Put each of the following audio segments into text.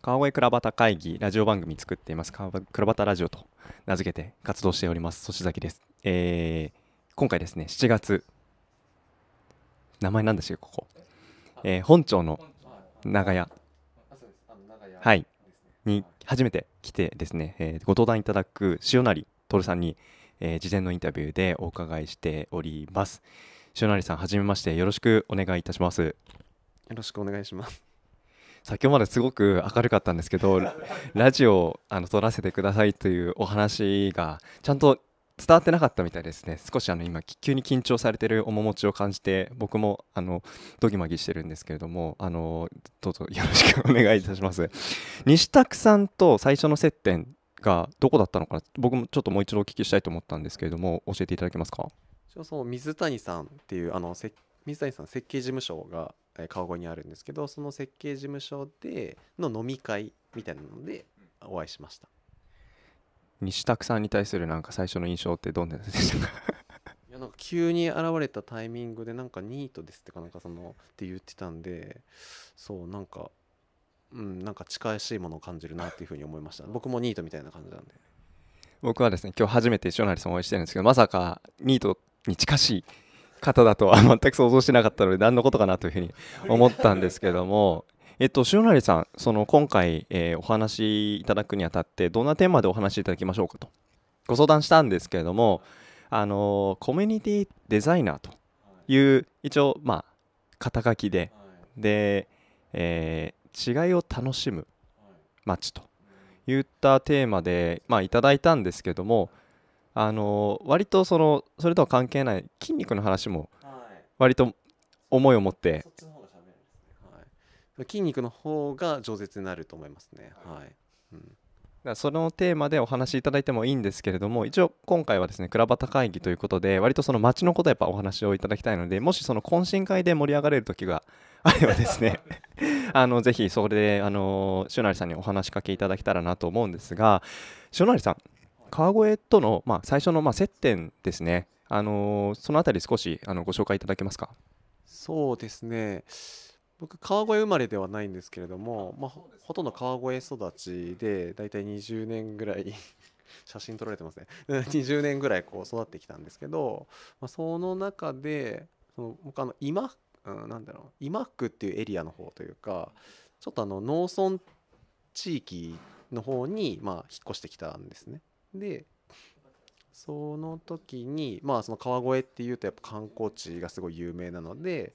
川越倉端会議ラジオ番組作っています。川倉端ラジオと名付けて活動しております。粗崎です、えー今回ですね7月名前なんでしたっけここ、えー本町の長屋。はい。に初めて来てですね、えーご登壇いただく塩成徹さんに、えー事前のインタビューでお伺いしております。塩成さんはじめましてよろしくお願いいたします。よろしくお願いします。先ほどまですごく明るかったんですけどラ ラジオをあの撮らせてくださいというお話がちゃんと伝わってなかったみたいですね。少しあの今急に緊張されてる面持ちを感じて僕もあのドギマギしてるんですけれどもあのどうぞよろしくお願いいたします。西拓さんと最初の接点がどこだったのかな？僕もちょっともう一度お聞きしたいと思ったんですけれども教えていただけますか？その水谷さんっていうあのせ水谷さん設計事務所がえー川越にあるんですけどその設計事務所での飲み会みたいなのでお会いしました。西拓さんに対するなんか最初の印象ってどんなでしたか？いやなんか急に現れたタイミングでなんかニートですってかなんかそのって言ってたんでそうなんかうんなんか近しいものを感じるなっていうふうに思いました。僕もニートみたいな感じなんで。僕はですね今日初めて塩成さんをお会いしてるんですけどまさかニートに近しい方だとは全く想像してなかったので何のことかなというふうに思ったんですけども。えっと塩成さんその今回、えーお話しいただくにあたってどんなテーマでお話しいただきましょうかと。ご相談したんですけれどもあのーコミュニティデザイナーという一応まあ肩書きで。で、えー違いを楽しむ街といったテーマで、まあ、いただいたんですけどもあの割とそのそれとは関係ない筋肉の話も割と思いを持って。はい、筋肉の方が饒舌になると思いますね。はい、うん。だそのテーマでお話しいただいてもいいんですけれども一応今回はですね倉端会議ということで割とその街のことやっぱお話をいただきたいのでもしその懇親会で盛り上がれる時があればですね あのぜひそれであの塩成さんにお話しかけいただけたらなと思うんですが塩成さん川越との、まあ、最初のまあ接点ですね。あのそのあたり少しあのご紹介いただけますか？そうですね。僕川越生まれではないんですけれどもまあ、ほほとんど川越育ちでだいたい20年ぐらい 写真撮られてますね。うん20年ぐらいこう育ってきたんですけど、まあ、その中でその僕あの今、うん、なんだろう今区っていうエリアの方というかちょっとあの農村地域の方にまあ引っ越してきたんですねでその時にまあその川越っていうとやっぱ観光地がすごい有名なので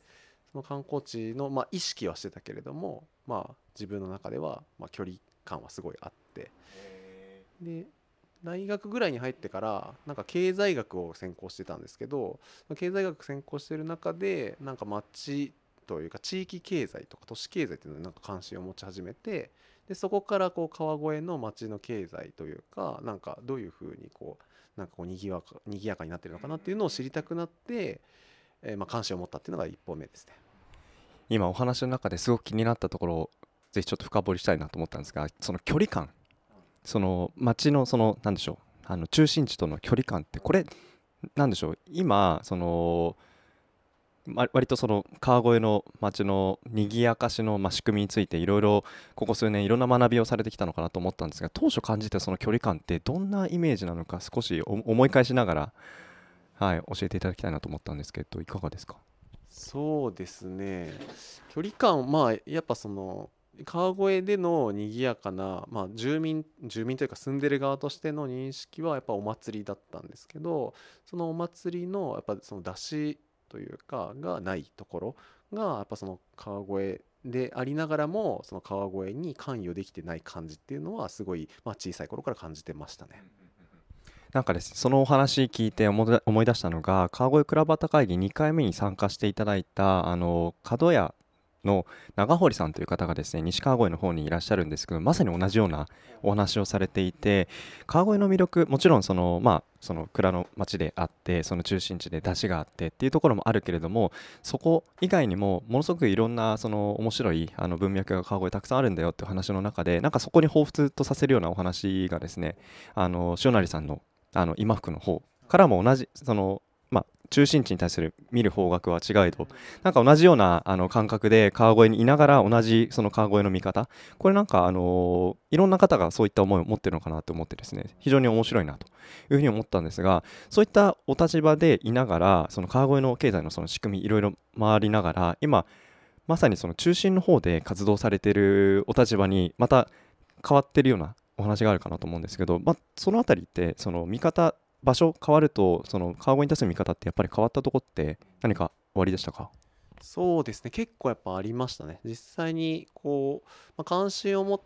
その観光地のまあ意識はしてたけれどもまあ自分の中ではまあ距離感はすごいあって。で大学ぐらいに入ってからなんか経済学を専攻してたんですけど経済学専攻してる中でなんか町というか地域経済とか都市経済っていうのになんか関心を持ち始めてでそこからこう川越の町の経済というかなんかどういうふうにこうなんかこうにぎわかにぎやかになってるのかなっていうのを知りたくなって、えーまあ関心を持ったっていうのが一歩目ですね。今お話の中ですごく気になったところをぜひちょっと深掘りしたいなと思ったんですがその距離感その街のそのなんでしょうあの中心地との距離感ってこれなんでしょう今そのわ割とその川越の街の賑やかしのま仕組みについていろいろここ数年いろんな学びをされてきたのかなと思ったんですが当初感じたその距離感ってどんなイメージなのか少し思い返しながら、はい、教えていただきたいなと思ったんですけどいかがですか？そうですね。距離感まあやっぱその川越での賑やかな、まあ、住民住民というか住んでる側としての認識はやっぱお祭りだったんですけどそのお祭りのやっぱその出しというかがないところがやっぱその川越でありながらもその川越に関与できてない感じっていうのはすごい、まあ、小さい頃から感じてましたね。なんかですねそのお話聞いて思い出したのが川越倉端会議2回目に参加していただいたあの角屋の長堀さんという方がですね西川越の方にいらっしゃるんですけどまさに同じようなお話をされていて川越の魅力もちろんそのまあその蔵の町であってその中心地で出汁があってっていうところもあるけれどもそこ以外にもものすごくいろんなその面白いあの文脈が川越たくさんあるんだよっていう話の中でなんかそこに彷彿とさせるようなお話がですねあの塩成さんのあの今福の方からも同じその、中心地に対する見る方角は違いどなんか同じようなあの感覚で川越にいながら同じその川越の見方。これなんかあのいろんな方がそういった思いを持ってるのかなと思ってですね非常に面白いなというふうに思ったんですがそういったお立場でいながらその川越の経済のその仕組みいろいろ回りながら今まさにその中心の方で活動されているお立場にまた変わってるようなお話があるかなと思うんですけど、まあ、その辺りってその見方場所変わるとその川越に対する見方ってやっぱり変わったとこって何か終わりでしたか？そうですね。結構やっぱありましたね。実際にこう、まあ、関心を持っ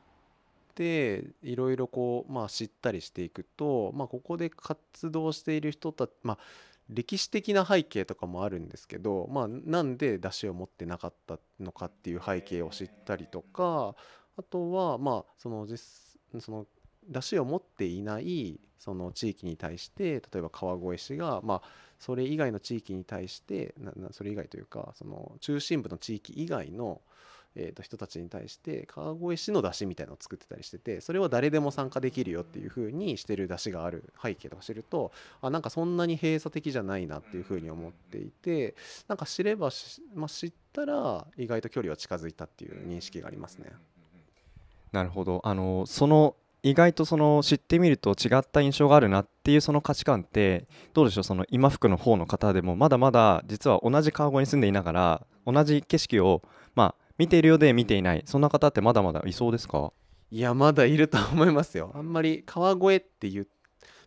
ていろいろこう、まあ、知ったりしていくと、まあ、ここで活動している人たち、まあ、歴史的な背景とかもあるんですけど、まあ、なんで出汁を持ってなかったのかっていう背景を知ったりとかあとはまあその実その出汁を持っていないその地域に対して例えば川越市がまあそれ以外の地域に対してななそれ以外というかその中心部の地域以外の、えー、と人たちに対して川越市の出汁みたいのを作ってたりしててそれは誰でも参加できるよっていう風にしてる出汁がある背景とか知るとあなんかそんなに閉鎖的じゃないなっていう風に思っていてなんか知ればまあ、知ったら意外と距離は近づいたっていう認識がありますね。なるほどあのその意外とその知ってみると違った印象があるなっていうその価値観ってどうでしょう？その今福の方の方でもまだまだ実は同じ川越に住んでいながら同じ景色をまあ見ているようで見ていないそんな方ってまだまだいそうですか？いやまだいると思いますよ。あんまり川越っていう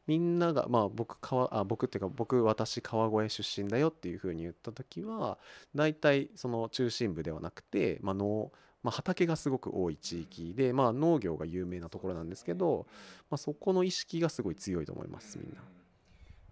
みんながまあ僕川あ僕っていうか僕私川越出身だよっていうふうに言った時は大体その中心部ではなくて、まあ、農まあ、畑がすごく多い地域で、まあ、農業が有名なところなんですけど、まあ、そこの意識がすごい強いと思いますみんな。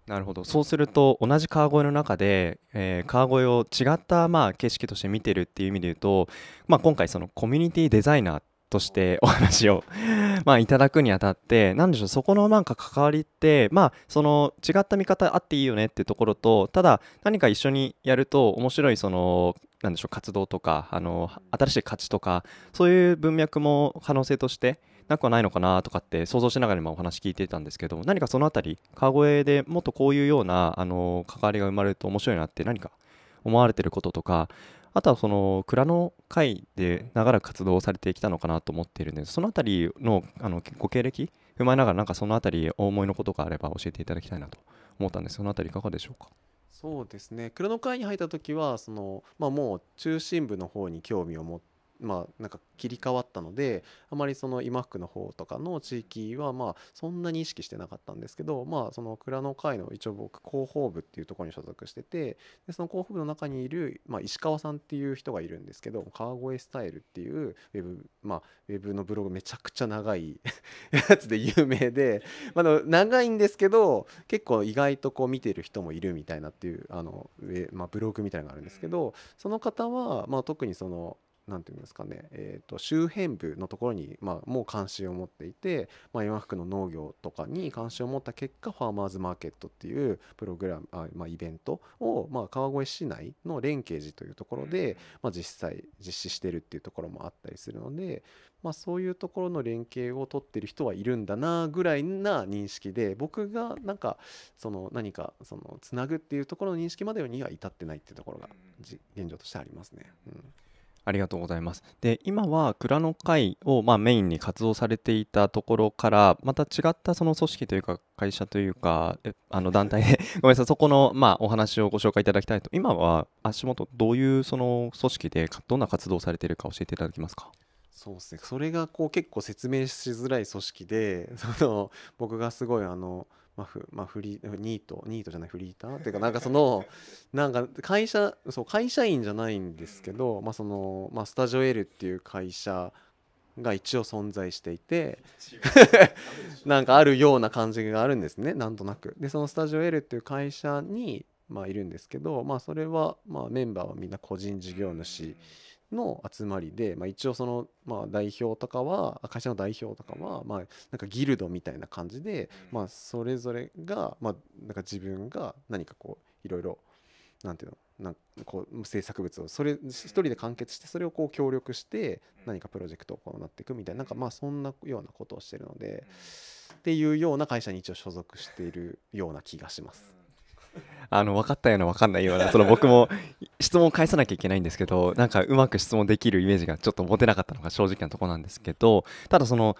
なるほどそうすると同じ川越の中で、えー、川越を違ったまあ景色として見てるっていう意味で言うと、まあ、今回そのコミュニティデザイナーっとしてお話を まあいただくにあたって何でしょうそこのなんか関わりってまあその違った見方あっていいよねっていうところとただ何か一緒にやると面白いそのなんでしょう活動とかあの新しい価値とかそういう文脈も可能性としてなくはないのかなとかって想像しながら今お話聞いてたんですけど何かその辺り川越でもっとこういうようなあの関わりが生まれると面白いなって何か思われてることとかあとはその蔵の会で長らく活動されてきたのかなと思っているんです。その辺りのあのご経歴踏まえながらなんかその辺りお思いのことがあれば教えていただきたいなと思ったんです。その辺りいかがでしょうか？そうですね。蔵の会に入った時はその、まあ、もう中心部の方に興味を持ってまあなんか切り替わったのであまりその今福の方とかの地域はまあそんなに意識してなかったんですけどまあその蔵の会の一応僕広報部っていうところに所属しててでその広報部の中にいる、まあ、石川さんっていう人がいるんですけど川越スタイルっていうウェブまあウェブのブログめちゃくちゃ長い やつで有名で、まあ、長いんですけど結構意外とこう見てる人もいるみたいなっていうあの、まあ、ブログみたいなのがあるんですけどその方は、まあ、特にその何て言うんですかね、えーと、周辺部のところに、まあ、もう関心を持っていて、まあ、今福の農業とかに関心を持った結果ファーマーズマーケットっていうプログラムあ、まあ、イベントを、まあ、川越市内の連携寺というところで、まあ、実際実施してるっていうところもあったりするので、まあ、そういうところの連携を取ってる人はいるんだなぐらいな認識で僕がなんかその何かそのつなぐっていうところの認識までには至ってないっていうところが現状としてありますね。うんありがとうございます。で、今は蔵の会をまあメインに活動されていたところから、また違ったその組織というか、会社というか、あの団体で ごめんなさい、そこのまあお話をご紹介いただきたいと、今は足元、どういうその組織で、どんな活動をされているか教えていただけますか？そうですねそれがこう結構説明しづらい組織で その僕がすごいあのまあフまあ、フリニートニートじゃないフリーター？っていうかなんかその なんか会社そう会社員じゃないんですけど、まあそのまあ、スタジオ L っていう会社が一応存在していて なんかあるような感じがあるんですねなんとなく。でそのスタジオ L っていう会社にまあいるんですけどまあそれはまあメンバーはみんな個人事業主の集まりで、まあ、一応その、まあ、代表とかは会社の代表とかは、まあ、なんかギルドみたいな感じで、まあ、それぞれが、まあ、なんか自分が何かこういろいろなんていうのなんこう制作物をそれ一人で完結してそれをこう協力して何かプロジェクトを行っていくみたいななんかまあそんなようなことをしてるのでっていうような会社に一応所属しているような気がします。あの分かったような分かんないようなその僕も質問を返さなきゃいけないんですけど なんかうまく質問できるイメージがちょっと持てなかったのが正直なところなんですけどただその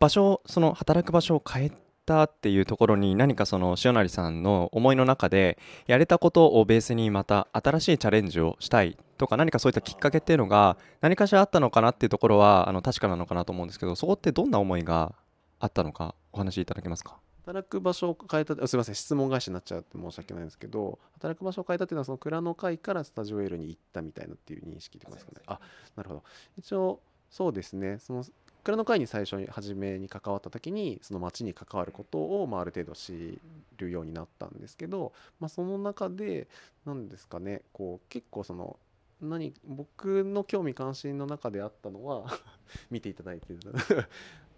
場所その働く場所を変えたっていうところに何かその塩成さんの思いの中でやれたことをベースにまた新しいチャレンジをしたいとか何かそういったきっかけっていうのが何かしらあったのかなっていうところはあの確かなのかなと思うんですけどそこってどんな思いがあったのかお話しいただけますか？働く場所を変えたすみません質問返しになっちゃうって申し訳ないんですけど働く場所を変えたっていうのはその蔵の会からスタジオ L に行ったみたいなっていう認識でますかね。あなるほど。一応そうですね。その蔵の会に最初に初めに関わった時にその町に関わることを、まあ、ある程度知るようになったんですけど、まあ、その中で何ですかねこう結構その何僕の興味関心の中であったのは 見ていただいてる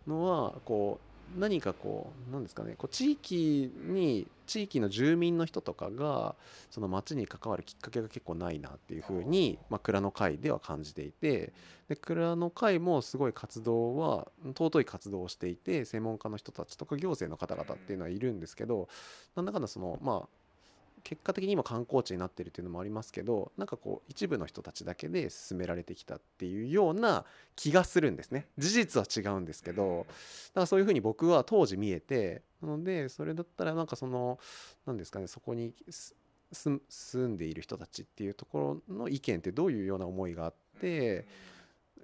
のはこう何かこう何ですかねこう地域に地域の住民の人とかがその町に関わるきっかけが結構ないなっていうふうに、まあ、蔵の会では感じていてで蔵の会もすごい活動は尊い活動をしていて専門家の人たちとか行政の方々っていうのはいるんですけどなんだかんだそのまあ結果的に今観光地になってるっていうのもありますけどなんかこう一部の人たちだけで進められてきたっていうような気がするんですね。事実は違うんですけどだからそういうふうに僕は当時見えてなのでそれだったらなんかその何ですかねそこに住んでいる人たちっていうところの意見ってどういうような思いがあって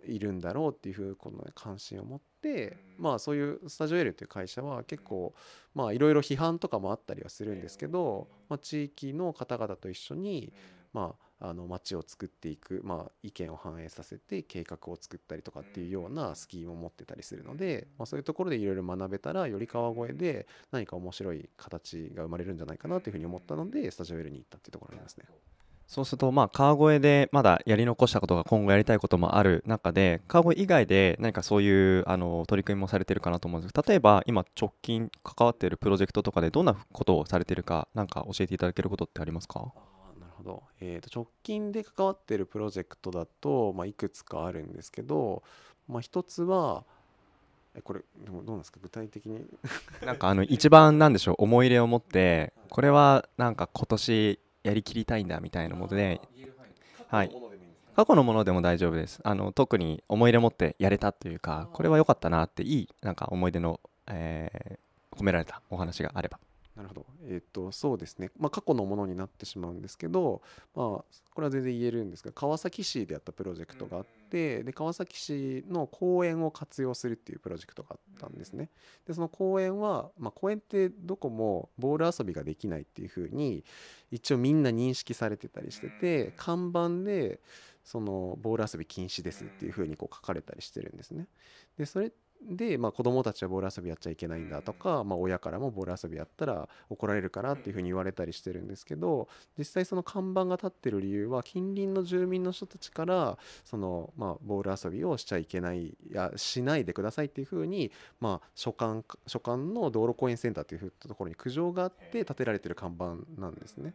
いるんだろうっていうふうこの、ね、関心を持ってまあそういうスタジオ L っていう会社は結構まあいろいろ批判とかもあったりはするんですけど、まあ、地域の方々と一緒にまああの街を作っていく、まあ、意見を反映させて計画を作ったりとかっていうようなスキームを持ってたりするので、まあ、そういうところでいろいろ学べたらより川越で何か面白い形が生まれるんじゃないかなというふうに思ったのでスタジオ L に行ったっていうところありますね。そうすると、まあ、川越でまだやり残したことが今後やりたいこともある中で、川越以外で何かそういうあの取り組みもされてるかなと思うんです例えば今直近関わっているプロジェクトとかでどんなことをされてるか、なんか教えていただけることってありますか？なるほど、えー、と直近で関わっているプロジェクトだと、まあ、いくつかあるんですけど、まあ、一つは、えこれでもどうなんですか？具体的に？なんかあの一番なんでしょう思い入れを持ってこれはなんか今年やりきりたいんだみたいなもので、はい、過去のものでも大丈夫です。あの特に思い入れ持ってやれたというかこれは良かったなっていいなんか思い出の、えー、込められたお話があればなるほど。えっ、と、そうですね。まあ、過去のものになってしまうんですけど、まあ、これは全然言えるんですが、川崎市でやったプロジェクトがあって、で、川崎市の公園を活用するっていうプロジェクトがあったんですね。で、その公園は、まあ、公園ってどこもボール遊びができないっていうふうに、一応みんな認識されてたりしてて、看板で、そのボール遊び禁止ですっていうふうにこう書かれたりしてるんですね。でそれで、まあ、子供たちはボール遊びやっちゃいけないんだとか、まあ、親からもボール遊びやったら怒られるからっていうふうに言われたりしてるんですけど実際その看板が立ってる理由は近隣の住民の人たちからその、まあ、ボール遊びをしちゃいけないやしないでくださいっていうふうに、まあ、所管所管の道路公園センターというところに苦情があって建てられてる看板なんですね。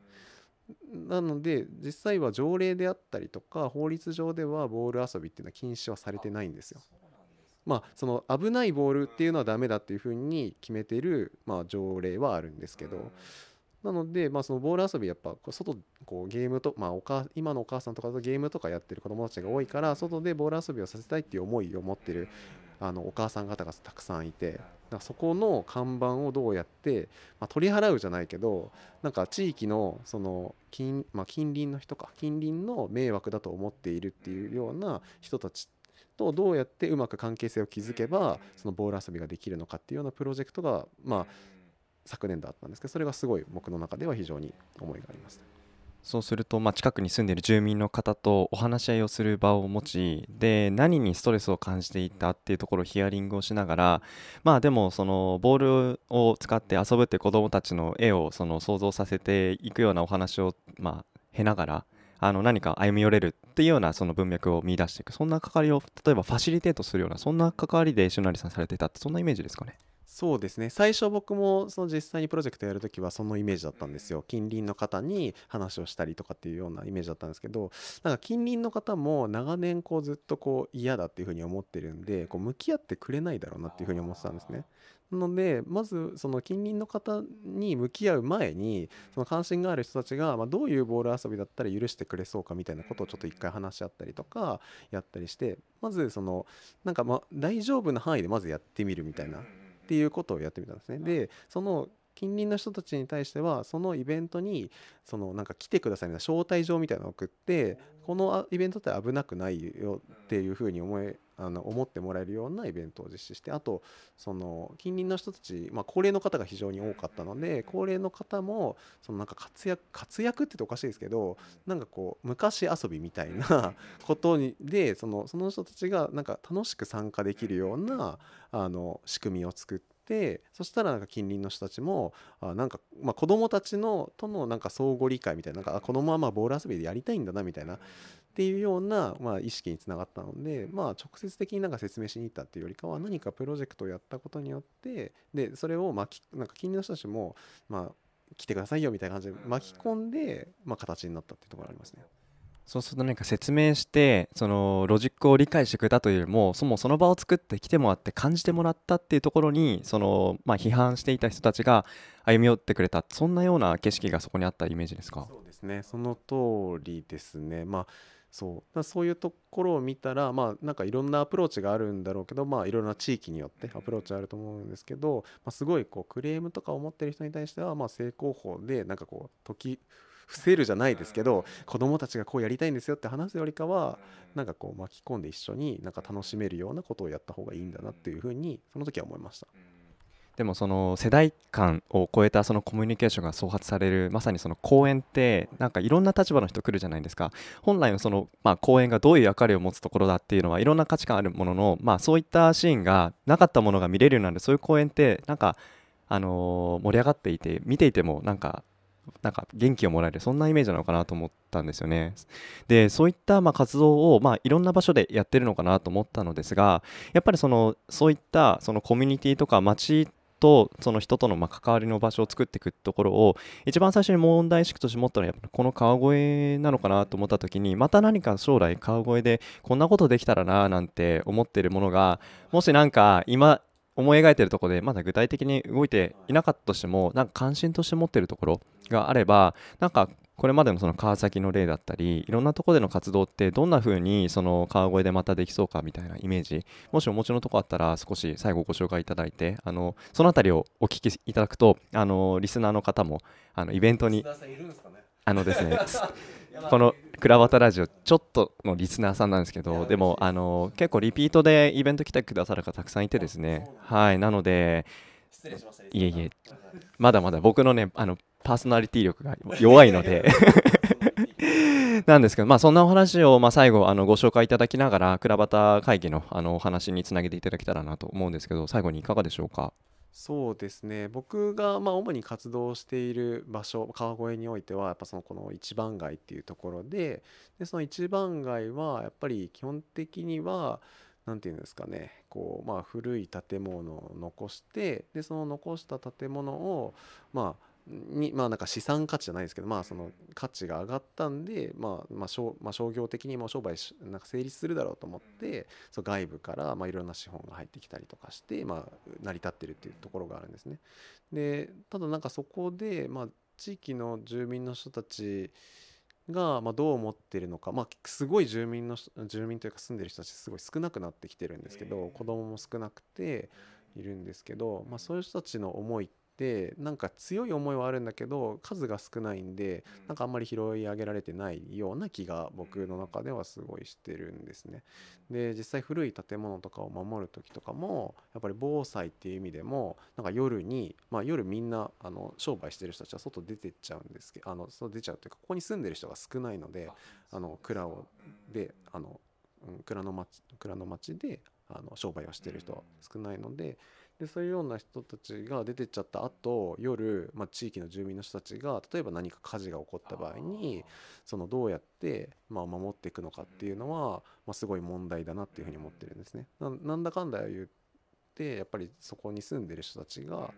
なので実際は条例であったりとか法律上ではボール遊びっていうのは禁止はされてないんですよ。まあ、その危ないボールっていうのはダメだっていうふうに決めてる、まあ、条例はあるんですけど、なので、まあ、そのボール遊びやっぱ外こうゲームと、まあ、おか今のお母さんとかとゲームとかやってる子供たちが多いから外でボール遊びをさせたいっていう思いを持ってるあのお母さん方がたくさんいてだからそこの看板をどうやって、まあ、取り払うじゃないけどなんか地域のその近,、まあ、近隣の人か近隣の迷惑だと思っているっていうような人たちとどうやってうまく関係性を築けばそのボール遊びができるのかっていうようなプロジェクトがまあ昨年度あったんですけどそれがすごい僕の中では非常に思いがあります、そうすると、まあ、近くに住んでいる住民の方とお話し合いをする場を持ちで何にストレスを感じていたっていうところをヒアリングをしながらまあでもそのボールを使って遊ぶって子どもたちの絵をその想像させていくようなお話をまあ経ながらあの何か歩み寄れるっていうようなその文脈を見出していく。そんな関わりを例えばファシリテートするようなそんな関わりで石成さんされていたってそんなイメージですかね？そうですね最初僕もその実際にプロジェクトやるときはそのイメージだったんですよ近隣の方に話をしたりとかっていうようなイメージだったんですけどなんか近隣の方も長年こうずっとこう嫌だっていうふうに思ってるんでこう向き合ってくれないだろうなっていうふうに思ってたんですね。なのでまずその近隣の方に向き合う前にその関心がある人たちが、ま、どういうボール遊びだったら許してくれそうかみたいなことをちょっと一回話し合ったりとかやったりしてまずそのなんかま大丈夫な範囲でまずやってみるみたいなっていうことをやってみたんですね。でその近隣の人たちに対してはそのイベントにそのなんか来てくださいみたいな招待状みたいなのを送ってこのイベントって危なくないよっていうふうに思えあの思ってもらえるようなイベントを実施してあとその近隣の人たち、まあ、高齢の方が非常に多かったので高齢の方もそのなんか活躍活躍って言っておかしいですけどなんかこう昔遊びみたいなことにでそのその人たちがなんか楽しく参加できるようなあの仕組みを作って。そしたらなんか近隣の人たちもあなんか、まあ、子供たちのとのなんか相互理解みたいななんか子供はまあボール遊びでやりたいんだなみたいなっていうような、まあ、意識につながったので、まあ、直接的になんか説明しに行ったっていうよりかは何かプロジェクトをやったことによってでそれを巻きなんか近隣の人たちも、まあ、来てくださいよみたいな感じで巻き込んで、まあ、形になったっていうところがありますね。そうすると何か説明してそのロジックを理解してくれたというよりもそもその場を作って来てもらって感じてもらったっていうところにその、まあ、批判していた人たちが歩み寄ってくれた。そんなような景色がそこにあったイメージですか？そうですね。その通りですね。まあそう。そういうところを見たらまあなんかいろんなアプローチがあるんだろうけどまあいろんな地域によってアプローチあると思うんですけど、まあ、すごいこうクレームとかを持ってる人に対してはまあ正攻法でなんかこう解き伏せるじゃないですけど子どもたちがこうやりたいんですよって話すよりかはなんかこう巻き込んで一緒になんか楽しめるようなことをやった方がいいんだなっていうふうにその時は思いました。でもその世代間を超えたそのコミュニケーションが創発されるまさにその公演ってなんかいろんな立場の人来るじゃないですか。本来のそのまあ公演がどういう役割を持つところだっていうのはいろんな価値観あるもののまあそういったシーンがなかったものが見れるようになるそういう公演ってなんかあの盛り上がっていて見ていてもなんかなんか元気をもらえるそんなイメージなのかなと思ったんですよね。でそういったま活動をまあいろんな場所でやってるのかなと思ったのですがやっぱりそのそういったそのコミュニティとか街とその人とのま関わりの場所を作っていくところを一番最初に問題意識として持ったのはやっぱこの川越なのかなと思った時にまた何か将来川越でこんなことできたらななんて思ってるものがもしなんか今思い描いてるところでまだ具体的に動いていなかったとしてもなんか関心として持ってるところがあればなんかこれまでのその川崎の例だったりいろんなところでの活動ってどんな風にその川越でまたできそうかみたいなイメージもしお持ちのとこあったら少し最後ご紹介いただいてあのその辺りをお聞きいただくとあのリスナーの方もあのイベントにあのですね このクラバタラジオちょっとのリスナーさんなんですけどでもあの結構リピートでイベント来てくださる方たくさんいてですね。はいなのでいえいえまだまだ僕のねあのパーソナリティ力が弱いので。なんですけど、まあ、そんなお話を、まあ、最後あのご紹介いただきながら、クラバタ会議のあのお話につなげていただけたらなと思うんですけど、最後にいかがでしょうか？そうですね。僕がまあ主に活動している場所川越においてはやっぱそのこの一番街っていうところででその一番街はやっぱり基本的には何て言うんですかねこうまあ古い建物を残してでその残した建物をまあにまあなんか資産価値じゃないですけどまあその価値が上がったんでまあまあ商,、まあ、商業的にも商売なんか成立するだろうと思ってそ外部からまあいろんな資本が入ってきたりとかしてまあ成り立ってるっていうところがあるんですね。でただなんかそこでまあ地域の住民の人たちがまあどう思ってるのか、まあ、すごい住民の住民というか住んでる人たちすごい少なくなってきてるんですけど子供も少なくているんですけど、まあ、そういう人たちの思いってってなんか強い思いはあるんだけど数が少ないんでなんかあんまり拾い上げられてないような気が僕の中ではすごいしてるんですね。で実際古い建物とかを守る時とかもやっぱり防災っていう意味でもなんか夜に、まあ、夜みんなあの商売してる人たちは外出てっちゃうんですけどあの外出ちゃうというかここに住んでる人が少ないのであの蔵をであの、うん、蔵の町蔵の町であの商売をしてる人は少ないので。でそういうような人たちが出てっちゃった後夜、まあ、地域の住民の人たちが例えば何か火事が起こった場合にそのどうやって、まあ、守っていくのかっていうのは、まあ、すごい問題だなっていうふうに思ってるんですね。なんだかんだ言っってやっぱりそこに住んでる人たちが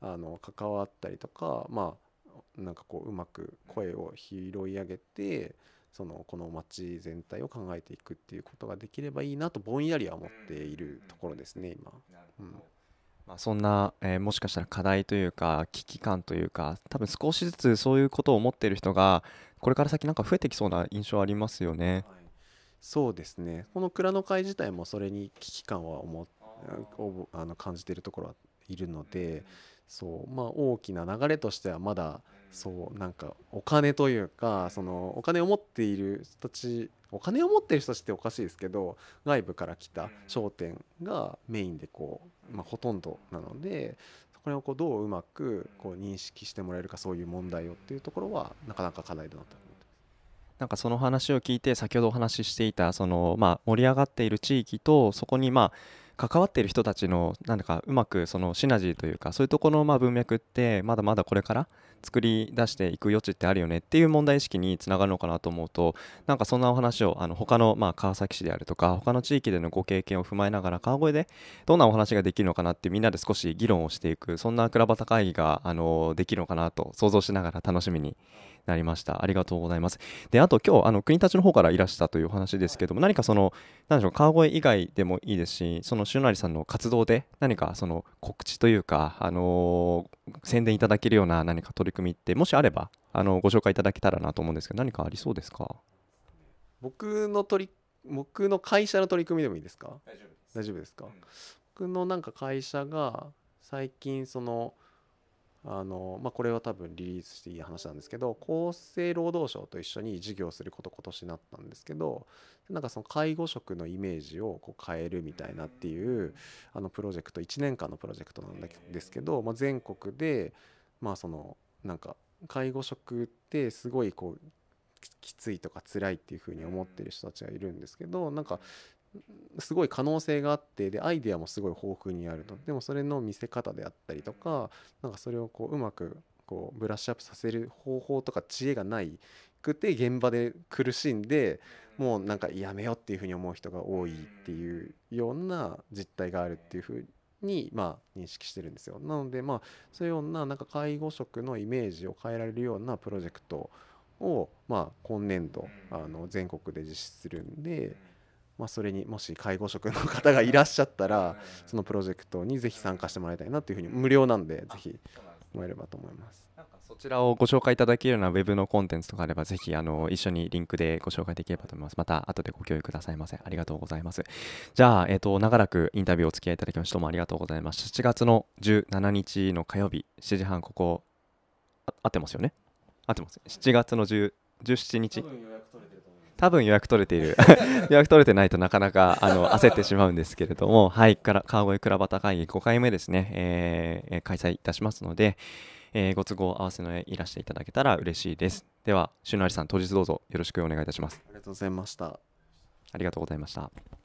あの関わったりとかまあなんかこううまく声を拾い上げてそのこの町全体を考えていくっていうことができればいいなとぼんやりは思っているところですね今。うん。まあ、そんな、えーもしかしたら課題というか危機感というか多分少しずつそういうことを思っている人がこれから先なんか増えてきそうな印象ありますよね。はい。そうですね。この蔵の会自体もそれに危機感は思あの感じているところはいるのでそう。まあ大きな流れとしてはまだそうなんかお金というかそのお金を持っている人たちお金を持っている人たちっておかしいですけど外部から来た商店がメインでこう、まあ、ほとんどなのでそこをこうどううまくこう認識してもらえるかそういう問題をっていうところはなかなか課題だなと思ってなんかその話を聞いて先ほどお話ししていたその、まあ、盛り上がっている地域とそこにまあ関わっている人たちのなんだかうまくそのシナジーというかそういうところのまあ文脈ってまだまだこれから作り出していく余地ってあるよねっていう問題意識につながるのかなと思うとなんかそんなお話をあの他のまあ川崎市であるとか他の地域でのご経験を踏まえながら川越でどんなお話ができるのかなってみんなで少し議論をしていくそんな倉端会議があのできるのかなと想像しながら楽しみになりました。ありがとうございます。であと今日あの国立の方からいらしたというお話ですけども何かその何でしょう川越以外でもいいですしその塩成さんの活動で何かその告知というかあのー宣伝いただけるような何か取り組みってもしあればあのご紹介いただけたらなと思うんですけど何かありそうですか？僕の取り僕の会社の取り組みでもいいですか？大丈夫です。か、僕のなんか会社が最近そのあのまあこれは多分リリースしていい話なんですけど厚生労働省と一緒に事業すること今年なったんですけどなんかその介護職のイメージをこう変えるみたいなっていうあのプロジェクト1年間のプロジェクトなんですけど、まあ、全国でまあそのなんか介護職ってすごいこうきついとか辛いっていうふうに思ってる人たちがいるんですけどなんかすごい可能性があってでアイデアもすごい豊富にあるとでもそれの見せ方であったりとかなんかそれをこううまくこうブラッシュアップさせる方法とか知恵がないくて現場で苦しんでもうなんかやめようっていうふうに思う人が多いっていうような実態があるっていうふうにまあ認識してるんですよなのでまあそういうようななんか介護職のイメージを変えられるようなプロジェクトをまあ今年度あの全国で実施するんで。まあ、それにもし介護職の方がいらっしゃったらそのプロジェクトにぜひ参加してもらいたいなというふうに無料なんでぜひもらえればと思います。なんかそちらをご紹介いただけるようなウェブのコンテンツとかあればぜひあの一緒にリンクでご紹介できればと思います。また後でご共有くださいませ。ありがとうございます。じゃあ、えっ、と、長らくインタビューをお付き合いいただきましてどうもありがとうございました。7月の17日の火曜日、7時半、ここ、あ合ってますよね？合ってます。7月の10 17日多分予約取れている 予約取れてないとなかなかあの焦ってしまうんですけれども、はい、から川越倉端会議5回目ですね、えーえー開催いたしますので、えーご都合合わせの上いらしていただけたら嬉しいです。では、しゅのありさん、当日どうぞよろしくお願いいたします。ありがとうございました。ありがとうございました。